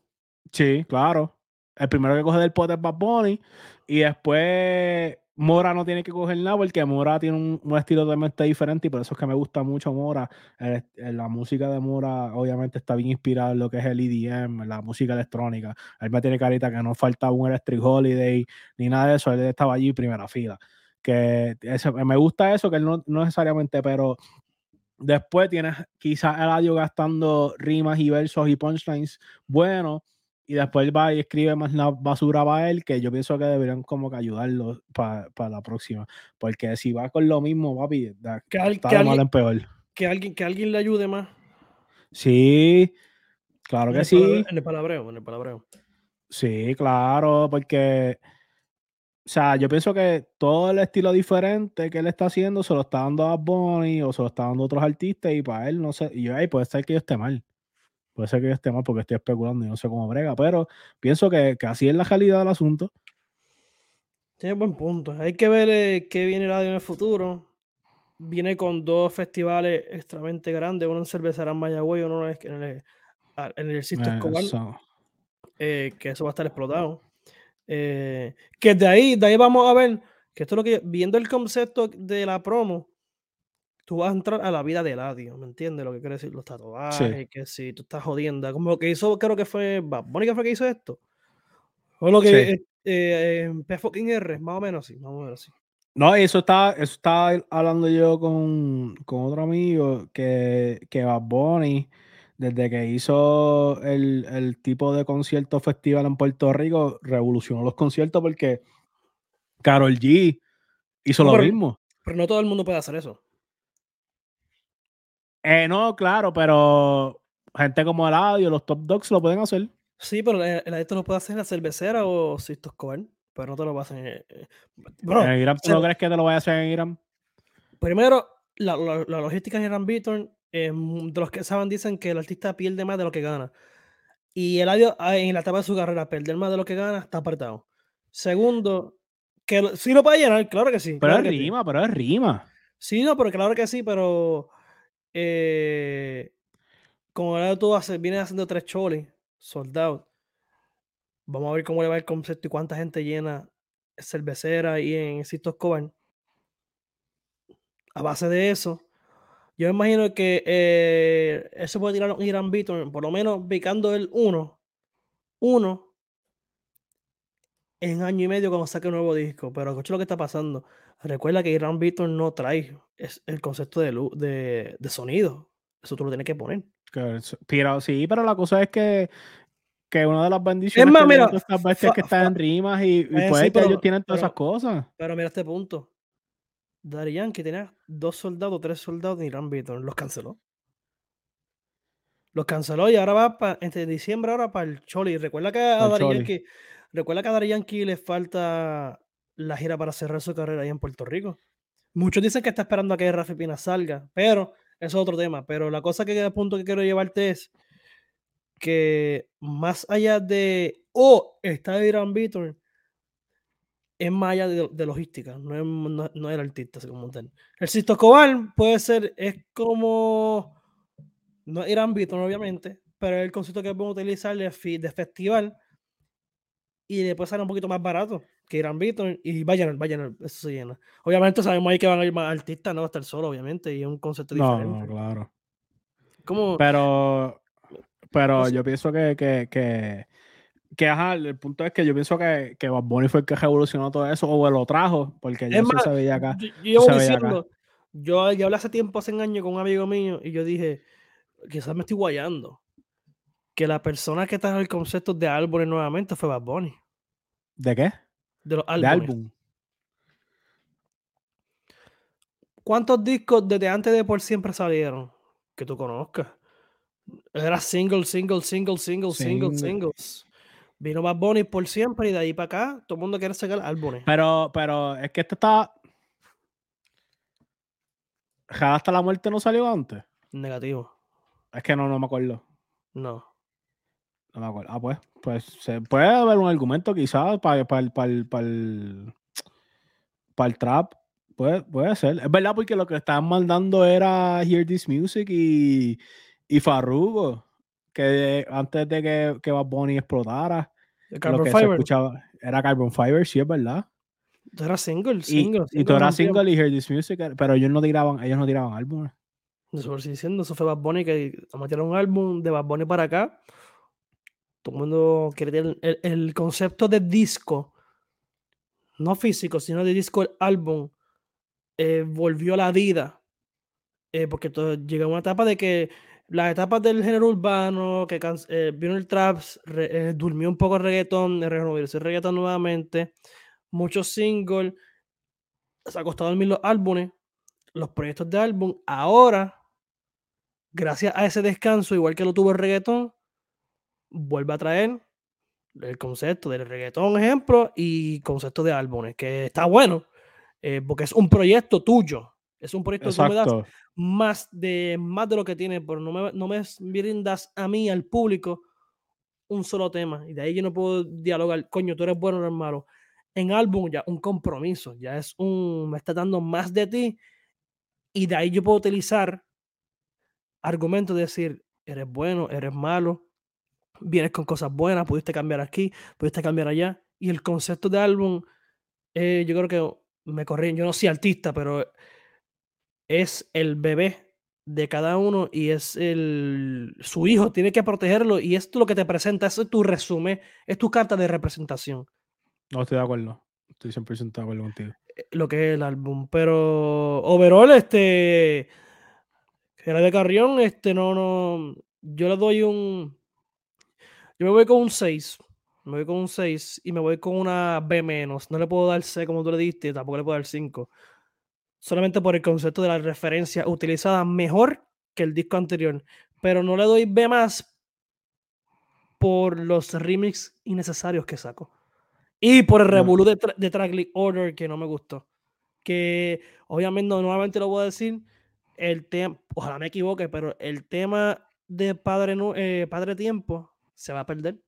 Sí, claro. El primero que coge del pote es Bad Bunny. Y después Mora no tiene que coger nada porque Mora tiene un, estilo totalmente diferente y por eso es que me gusta mucho Mora. la música de Mora obviamente está bien inspirada en lo que es el EDM, la música electrónica. Él me tiene carita que no falta un Electric Holiday ni nada de eso. Él estaba allí primera fila. Que me gusta eso, que él no, no necesariamente, pero después tienes quizás el audio gastando rimas y versos y punchlines bueno y después va y escribe más la basura para él, que yo pienso que deberían como que ayudarlo para la próxima. Porque si va con lo mismo, papi, que, alguien, en peor. Que alguien, que alguien le ayude más. Sí, claro que sí. en el palabreo, en el palabreo. Sí, claro, porque, o sea, yo pienso que todo el estilo diferente que él está haciendo se lo está dando a Bonnie o se lo está dando a otros artistas y para él, no sé, y yo, puede ser que yo esté mal. Puede ser que yo esté mal porque estoy especulando y no sé cómo brega, pero pienso que, así es la realidad del asunto. Tiene buen punto. Hay que ver eh, qué viene radio en el futuro. Viene con dos festivales extremadamente grandes, uno en Cervecería en Mayagüey y uno en el, en el Sisto Escobar. Eh, que eso va a estar explotado. Eh, que de ahí, de ahí vamos a ver, que esto es lo que, viendo el concepto de la promo, tú vas a entrar a la vida de Eladio, ¿me entiendes? Lo que quiere decir los tatuajes, que si tú estás jodiendo, como lo que hizo, creo que fue Mónica fue que hizo esto. O lo que sí. eh, P fucking R, más o menos así, más o menos así. No, eso está, eso está hablando yo con, con otro amigo que, que Bad Bunny, desde que hizo el, el tipo de concierto festival en Puerto Rico, revolucionó los conciertos porque Carol G hizo lo mismo. Pero no todo el mundo puede hacer eso. Eh, no, claro, pero gente como el audio, los top dogs lo pueden hacer. Sí, pero el, el lo puede hacer la cervecera o Sisto Escobar, pero no te lo a hacer. Eh, eh, ¿En Irán tú no crees que te lo vaya a hacer en Irán? Primero, la, logística en Irán Beaton, de los que saben, dicen que el artista pierde más de lo que gana. Y el audio ah, en la etapa de su carrera, perder más de lo que gana, está apartado. Segundo, que sí lo puede llenar, claro que sí. Pero es rima, pero es rima. Sí, no, pero claro que sí, pero eh, como ahora tú haces, vienes haciendo tres cholis, soldados. Vamos a ver cómo le va el concepto y cuánta gente llena cervecera y en Sisto Escobar. A base de eso, yo imagino que eh, eso puede tirar un Irán Beaton, por lo menos picando el 1, 1 en año y medio cuando saque un nuevo disco. Pero escucha lo que está pasando. Recuerda que Irán Beaton no trae es el concepto de, de, de sonido. Eso tú lo tienes que poner. Pero sí, pero la cosa es que, que una de las bendiciones es más, que mira, estas bestias que están en rimas y, y eh, pues ellos tienen todas esas cosas. Pero mira este punto. Darían que tenía dos soldados, tres soldados de Irán Beaton. Los canceló. Los canceló y ahora va para, entre diciembre ahora para el Choli. Recuerda que a Darían que recuerda que a Darían le falta la gira para cerrar su carrera ahí en Puerto Rico. Muchos dicen que está esperando a que Rafi Pina salga, pero eso es otro tema. Pero la cosa que el punto que quiero llevarte es que más allá de oh, está Irán Beaton, es más allá de, logística, no es, no, el artista, como tal. El Sisto Escobar puede ser, es como, no es Irán Beaton, obviamente, pero el concepto que podemos utilizar de, de festival y después sale un poquito más barato que Irán Beaton y vayan, vayan, eso se llena. Obviamente sabemos ahí que van a ir más artistas, no va a estar solo, obviamente, y es un concepto diferente. No, claro. Pero, pero yo pienso que, que, que, que, ajá, el punto es que yo pienso que, que Bad Bunny fue el que revolucionó todo eso, o lo trajo, porque yo se veía acá. Yo, yo, diciendo, yo, yo hablé hace tiempo, hace un año con un amigo mío, y yo dije, quizás me estoy guayando, que la persona que trajo el concepto de álbumes nuevamente fue Bad Bunny. ¿De qué? De los álbumes. ¿Cuántos discos desde antes de por siempre salieron? Que tú conozcas. Era single, single, single, single, single, singles. Vino más Bunny por siempre y de ahí para acá todo el mundo quiere sacar álbumes. Pero, pero es que este está. hasta la muerte no salió antes? Negativo. Es que no, no me acuerdo. No. No me acuerdo. Ah, pues, pues se puede haber un argumento quizás para, para, para, para, el, para el trap. Puede, puede ser. Es verdad, porque lo que estaban mandando era Hear This Music y, y Farrugo, que antes de que, que Bad Bunny explotara, Carbon Fiber. era Carbon Fiber, sí, es verdad. Era single, single. Y, y tú eras single y Hear This Music, pero ellos no tiraban, ellos no tiraban álbumes. Eso diciendo, eso fue Bad Bunny que metieron un álbum de Bad Bunny para acá todo el concepto de disco, no físico, sino de disco, el álbum, eh, volvió a la vida. Eh, porque todo, llega una etapa de que las etapas del género urbano, que eh, vino el trap, durmió un poco el reggaetón, renovó el reggaetón nuevamente, muchos singles, se ha costado dormir los álbumes, los proyectos de álbum. Ahora, gracias a ese descanso, igual que lo tuvo el reggaetón, vuelve a traer el concepto del reggaetón, ejemplo, y concepto de álbumes, que está bueno, eh, porque es un proyecto tuyo. Es un proyecto que me das más de, más de lo que tiene, pero no me, no me brindas a mí, al público, un solo tema. Y de ahí yo no puedo dialogar, coño, tú eres bueno o eres malo. En álbum ya un compromiso, ya es un, me está dando más de ti. Y de ahí yo puedo utilizar argumentos de decir, eres bueno, eres malo, vienes con cosas buenas, pudiste cambiar aquí, pudiste cambiar allá. Y el concepto de álbum, eh, yo creo que me corrí, yo no soy artista, pero es el bebé de cada uno y es el su hijo, tiene que protegerlo y esto es lo que te presenta, eso es tu resumen, es tu carta de representación. No estoy de acuerdo, estoy 100% de acuerdo contigo. Eh, lo que es el álbum, pero overall, este, era de Carrión, este, no, no, yo le doy un, yo me voy con un 6. Me voy con un 6 y me voy con una B menos. No le puedo dar C como tú le diste, tampoco le puedo dar 5. solamente por el concepto de la referencia utilizada mejor que el disco anterior, pero no le doy B más por los remix innecesarios que saco. Y por el revolú de, de Track Order que no me gustó. Que obviamente nuevamente lo voy a decir, el tema, ojalá me equivoque, pero el tema de Padre, eh, Padre Tiempo se va a perder.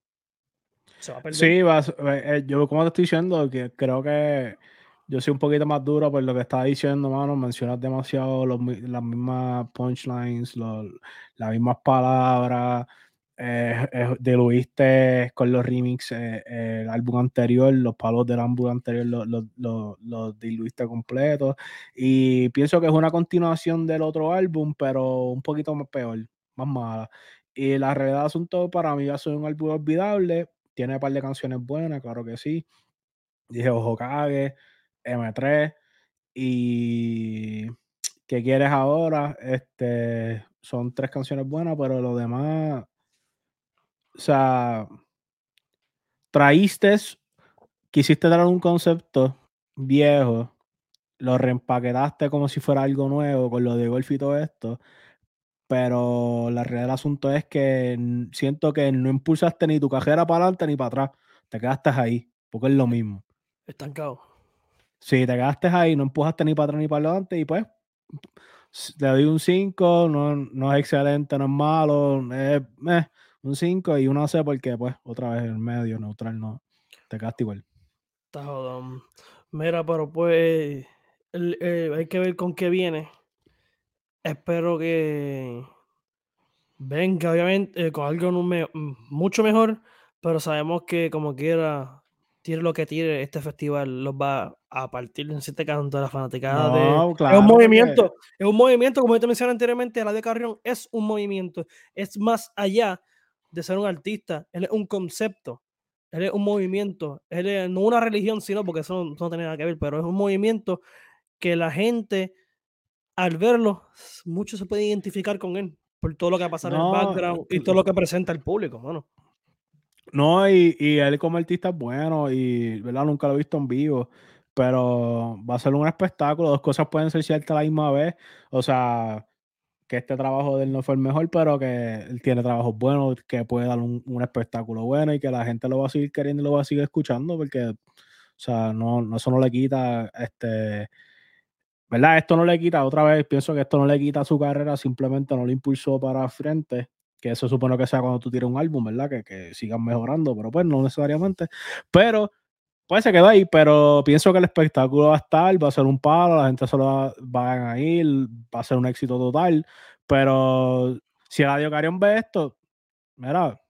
Se va a perder. Sí, eh, eh, yo como te estoy diciendo, que creo que yo soy un poquito más duro por lo que estaba diciendo, mano. Mencionas demasiado las mismas punchlines, las mismas palabras. Eh, diluiste con los remixes el álbum anterior, los palos del álbum anterior los lo, diluiste completo. Y pienso que es una continuación del otro álbum, pero un poquito más peor, más mala. Y la realidad del asunto para mí va a ser un álbum olvidable. Tiene un par de canciones buenas, claro que sí. Dije Ojo Kage M3 y ¿qué quieres ahora? Este, son tres canciones buenas, pero lo demás, o sea, traíste, quisiste dar un concepto viejo, lo reempaquetaste como si fuera algo nuevo con lo de golf y todo esto, pero la realidad del asunto es que siento que no impulsaste ni tu cajera para adelante ni para atrás, te quedaste ahí, porque es lo mismo. Estancado. Si te quedaste ahí, no empujaste ni para atrás ni para adelante y pues le doy un 5, no, no, es excelente, no es malo, es un 5 y uno C porque pues otra vez el medio neutral no te quedaste igual. Está jodón. Mira, pero pues eh, hay que ver con qué viene. Espero que venga, obviamente, eh, con algo mucho mejor, pero sabemos que como quiera tire lo que tire, este festival los va a partir en siete cantos de la fanaticada. de... es un movimiento, es un movimiento, como te mencioné anteriormente, la de Carrión es un movimiento, es más allá de ser un artista, él es un concepto, él es un movimiento, él es no una religión, sino porque eso no, tiene nada que ver, pero es un movimiento que la gente, al verlo, mucho se puede identificar con él por todo lo que ha pasado en el background y todo lo que presenta el público, bueno. No, y, y, él como artista es bueno y, ¿verdad? Nunca lo he visto en vivo, pero va a ser un espectáculo, dos cosas pueden ser ciertas a la misma vez, o sea, que este trabajo de él no fue el mejor, pero que él tiene trabajos buenos, que puede dar un, espectáculo bueno y que la gente lo va a seguir queriendo y lo va a seguir escuchando, porque, o sea, no, no eso no le quita, este, ¿verdad? Esto no le quita, otra vez pienso que esto no le quita su carrera, simplemente no le impulsó para frente que eso supone que sea cuando tú tires un álbum, ¿verdad? Que, que sigan mejorando, pero pues no necesariamente. Pero, pues se quedó ahí, pero pienso que el espectáculo va a estar, va a ser un palo, la gente solo va, a ir, va a ser un éxito total, pero si el Radio Carión ve esto, mira,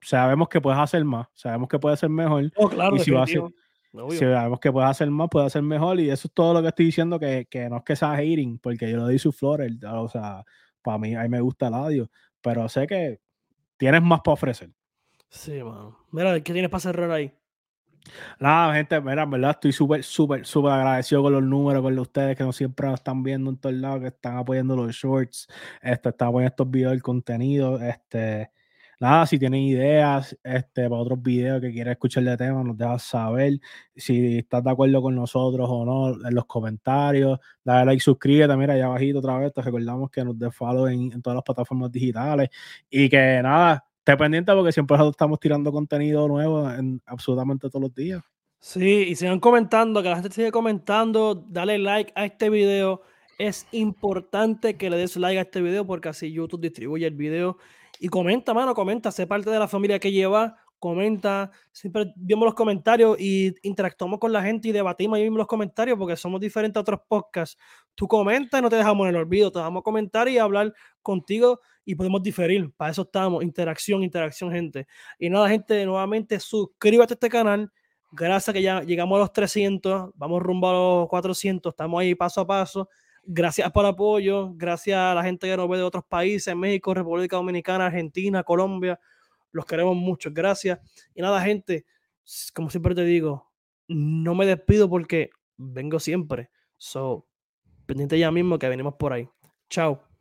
sabemos que puedes hacer más, sabemos que puede ser mejor. Oh, claro, y si, va a ser, si sabemos que puedes hacer más, puede hacer mejor, y eso es todo lo que estoy diciendo, que, que no es que sea hating, porque yo le di su flores, o sea, para mí, a mí me gusta el audio, pero sé que tienes más para ofrecer. Sí, mano. Mira, ¿qué tienes para cerrar ahí? Nada, gente, mira, en verdad estoy súper, súper, súper agradecido con los números, con ustedes que no siempre nos están viendo en todos lados, que están apoyando los shorts, este, están apoyando estos videos, el contenido, este, nada, si tienen ideas este, para otros videos que quieres escuchar de tema, nos dejas saber. Si estás de acuerdo con nosotros o no, en los comentarios. Dale like, suscríbete. Mira, allá abajito otra vez. Te recordamos que nos des follow en, todas las plataformas digitales. Y que nada, esté pendiente porque siempre estamos tirando contenido nuevo en absolutamente todos los días. Sí, y sigan comentando, que la gente sigue comentando. Dale like a este video. Es importante que le des like a este video porque así YouTube distribuye el video y comenta, mano, comenta, sé parte de la familia que lleva, comenta, siempre vemos los comentarios y interactuamos con la gente y debatimos ahí mismo los comentarios porque somos diferentes a otros podcasts. Tú comentas y no te dejamos en el olvido, te vamos a comentar y hablar contigo y podemos diferir. Para eso estamos, interacción, interacción, gente. Y nada, gente, nuevamente suscríbete a este canal. Gracias que ya llegamos a los 300, vamos rumbo a los 400, estamos ahí paso a paso. Gracias por el apoyo, gracias a la gente que nos ve de otros países, México, República Dominicana, Argentina, Colombia. Los queremos mucho, gracias. Y nada, gente, como siempre te digo, no me despido porque vengo siempre. So, pendiente ya mismo que venimos por ahí. Chao.